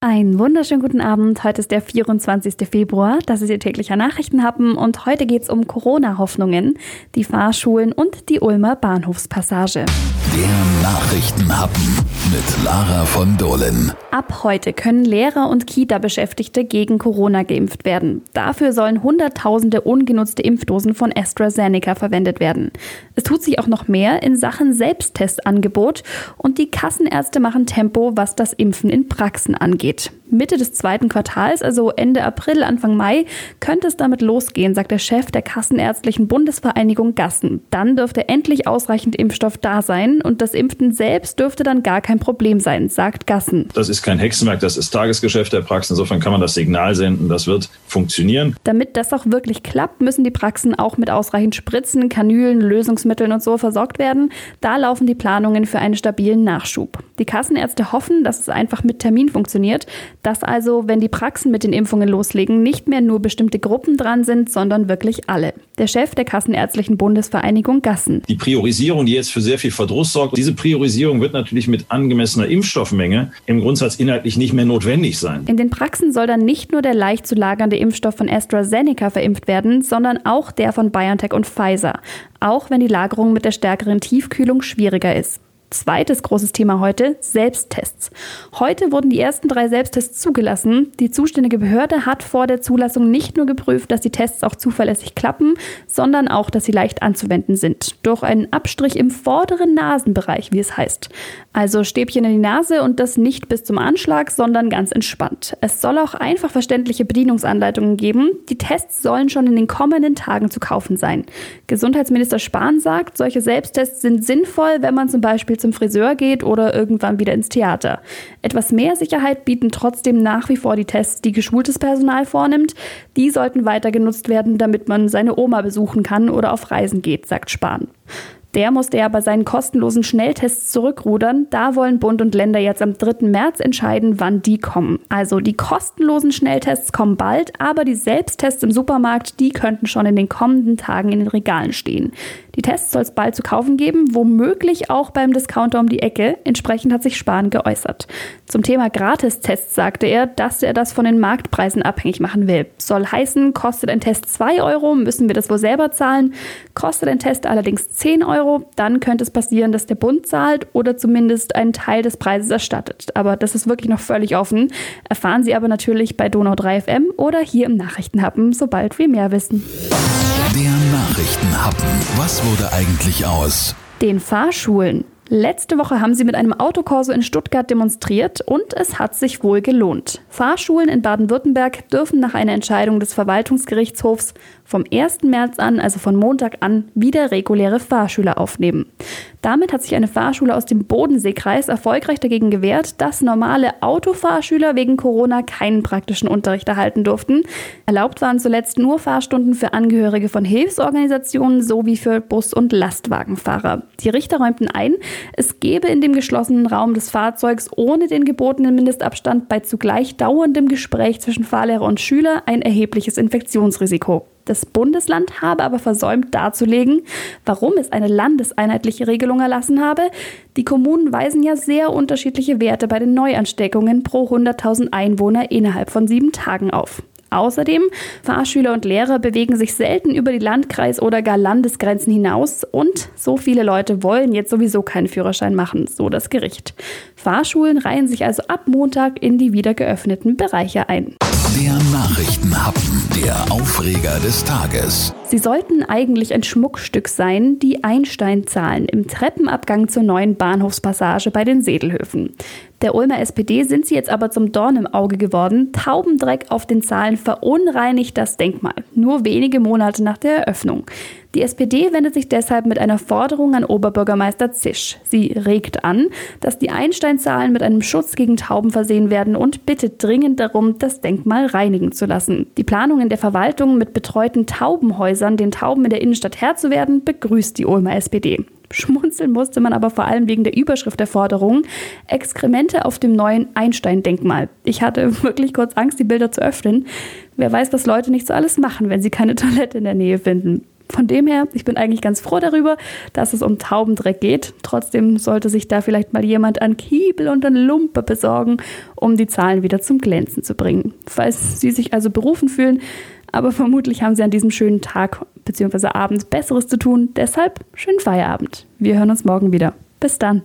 Einen wunderschönen guten Abend. Heute ist der 24. Februar. Das ist Ihr täglicher Nachrichtenhappen und heute geht es um Corona-Hoffnungen, die Fahrschulen und die Ulmer Bahnhofspassage. Der Nachrichtenhappen mit Lara von Dohlen. Ab heute können Lehrer und Kita-Beschäftigte gegen Corona geimpft werden. Dafür sollen Hunderttausende ungenutzte Impfdosen von AstraZeneca verwendet werden. Es tut sich auch noch mehr in Sachen Selbsttestangebot und die Kassenärzte machen Tempo, was das Impfen in Praxen angeht. geht. Mitte des zweiten Quartals, also Ende April, Anfang Mai, könnte es damit losgehen, sagt der Chef der Kassenärztlichen Bundesvereinigung Gassen. Dann dürfte endlich ausreichend Impfstoff da sein und das Impfen selbst dürfte dann gar kein Problem sein, sagt Gassen. Das ist kein Hexenwerk, das ist Tagesgeschäft der Praxen. Insofern kann man das Signal senden, das wird funktionieren. Damit das auch wirklich klappt, müssen die Praxen auch mit ausreichend Spritzen, Kanülen, Lösungsmitteln und so versorgt werden. Da laufen die Planungen für einen stabilen Nachschub. Die Kassenärzte hoffen, dass es einfach mit Termin funktioniert dass also, wenn die Praxen mit den Impfungen loslegen, nicht mehr nur bestimmte Gruppen dran sind, sondern wirklich alle. Der Chef der Kassenärztlichen Bundesvereinigung Gassen. Die Priorisierung, die jetzt für sehr viel Verdruss sorgt, diese Priorisierung wird natürlich mit angemessener Impfstoffmenge im Grundsatz inhaltlich nicht mehr notwendig sein. In den Praxen soll dann nicht nur der leicht zu lagernde Impfstoff von AstraZeneca verimpft werden, sondern auch der von BioNTech und Pfizer, auch wenn die Lagerung mit der stärkeren Tiefkühlung schwieriger ist. Zweites großes Thema heute, Selbsttests. Heute wurden die ersten drei Selbsttests zugelassen. Die zuständige Behörde hat vor der Zulassung nicht nur geprüft, dass die Tests auch zuverlässig klappen, sondern auch, dass sie leicht anzuwenden sind. Durch einen Abstrich im vorderen Nasenbereich, wie es heißt. Also Stäbchen in die Nase und das nicht bis zum Anschlag, sondern ganz entspannt. Es soll auch einfach verständliche Bedienungsanleitungen geben. Die Tests sollen schon in den kommenden Tagen zu kaufen sein. Gesundheitsminister Spahn sagt, solche Selbsttests sind sinnvoll, wenn man zum Beispiel zum Friseur geht oder irgendwann wieder ins Theater. Etwas mehr Sicherheit bieten trotzdem nach wie vor die Tests, die geschultes Personal vornimmt. Die sollten weiter genutzt werden, damit man seine Oma besuchen kann oder auf Reisen geht, sagt Spahn. Der musste ja bei seinen kostenlosen Schnelltests zurückrudern. Da wollen Bund und Länder jetzt am 3. März entscheiden, wann die kommen. Also die kostenlosen Schnelltests kommen bald, aber die Selbsttests im Supermarkt, die könnten schon in den kommenden Tagen in den Regalen stehen. Die Tests soll es bald zu kaufen geben, womöglich auch beim Discounter um die Ecke. Entsprechend hat sich Spahn geäußert. Zum Thema Gratistests sagte er, dass er das von den Marktpreisen abhängig machen will. Soll heißen, kostet ein Test 2 Euro, müssen wir das wohl selber zahlen. Kostet ein Test allerdings 10 Euro, dann könnte es passieren, dass der Bund zahlt oder zumindest einen Teil des Preises erstattet. Aber das ist wirklich noch völlig offen. Erfahren Sie aber natürlich bei Donau 3 FM oder hier im Nachrichtenhappen, sobald wir mehr wissen. Der Nachrichtenhappen. Was wurde eigentlich aus? Den Fahrschulen. Letzte Woche haben sie mit einem Autokorso in Stuttgart demonstriert und es hat sich wohl gelohnt. Fahrschulen in Baden-Württemberg dürfen nach einer Entscheidung des Verwaltungsgerichtshofs vom 1. März an, also von Montag an, wieder reguläre Fahrschüler aufnehmen. Damit hat sich eine Fahrschule aus dem Bodenseekreis erfolgreich dagegen gewehrt, dass normale Autofahrschüler wegen Corona keinen praktischen Unterricht erhalten durften. Erlaubt waren zuletzt nur Fahrstunden für Angehörige von Hilfsorganisationen sowie für Bus- und Lastwagenfahrer. Die Richter räumten ein, es gebe in dem geschlossenen Raum des Fahrzeugs ohne den gebotenen Mindestabstand bei zugleich dauerndem Gespräch zwischen Fahrlehrer und Schüler ein erhebliches Infektionsrisiko. Das Bundesland habe aber versäumt darzulegen, warum es eine landeseinheitliche Regelung erlassen habe. Die Kommunen weisen ja sehr unterschiedliche Werte bei den Neuansteckungen pro 100.000 Einwohner innerhalb von sieben Tagen auf. Außerdem, Fahrschüler und Lehrer bewegen sich selten über die Landkreis- oder gar Landesgrenzen hinaus und so viele Leute wollen jetzt sowieso keinen Führerschein machen, so das Gericht. Fahrschulen reihen sich also ab Montag in die wieder geöffneten Bereiche ein. Der Nachrichtenhappen, der Aufreger des Tages. Sie sollten eigentlich ein Schmuckstück sein, die Einsteinzahlen im Treppenabgang zur neuen Bahnhofspassage bei den Sedelhöfen. Der Ulmer SPD sind sie jetzt aber zum Dorn im Auge geworden. Taubendreck auf den Zahlen verunreinigt das Denkmal. Nur wenige Monate nach der Eröffnung. Die SPD wendet sich deshalb mit einer Forderung an Oberbürgermeister Zisch. Sie regt an, dass die Einsteinzahlen mit einem Schutz gegen Tauben versehen werden und bittet dringend darum, das Denkmal reinigen zu lassen. Die Planungen der Verwaltung mit betreuten Taubenhäusern, den Tauben in der Innenstadt Herr zu werden, begrüßt die Ulmer SPD. Schmunzeln musste man aber vor allem wegen der Überschrift der Forderung Exkremente auf dem neuen Einstein-Denkmal. Ich hatte wirklich kurz Angst, die Bilder zu öffnen. Wer weiß, was Leute nicht so alles machen, wenn sie keine Toilette in der Nähe finden. Von dem her, ich bin eigentlich ganz froh darüber, dass es um Taubendreck geht. Trotzdem sollte sich da vielleicht mal jemand an Kiebel und an Lumpe besorgen, um die Zahlen wieder zum Glänzen zu bringen. Falls Sie sich also berufen fühlen, aber vermutlich haben Sie an diesem schönen Tag bzw. Abend Besseres zu tun. Deshalb schönen Feierabend. Wir hören uns morgen wieder. Bis dann.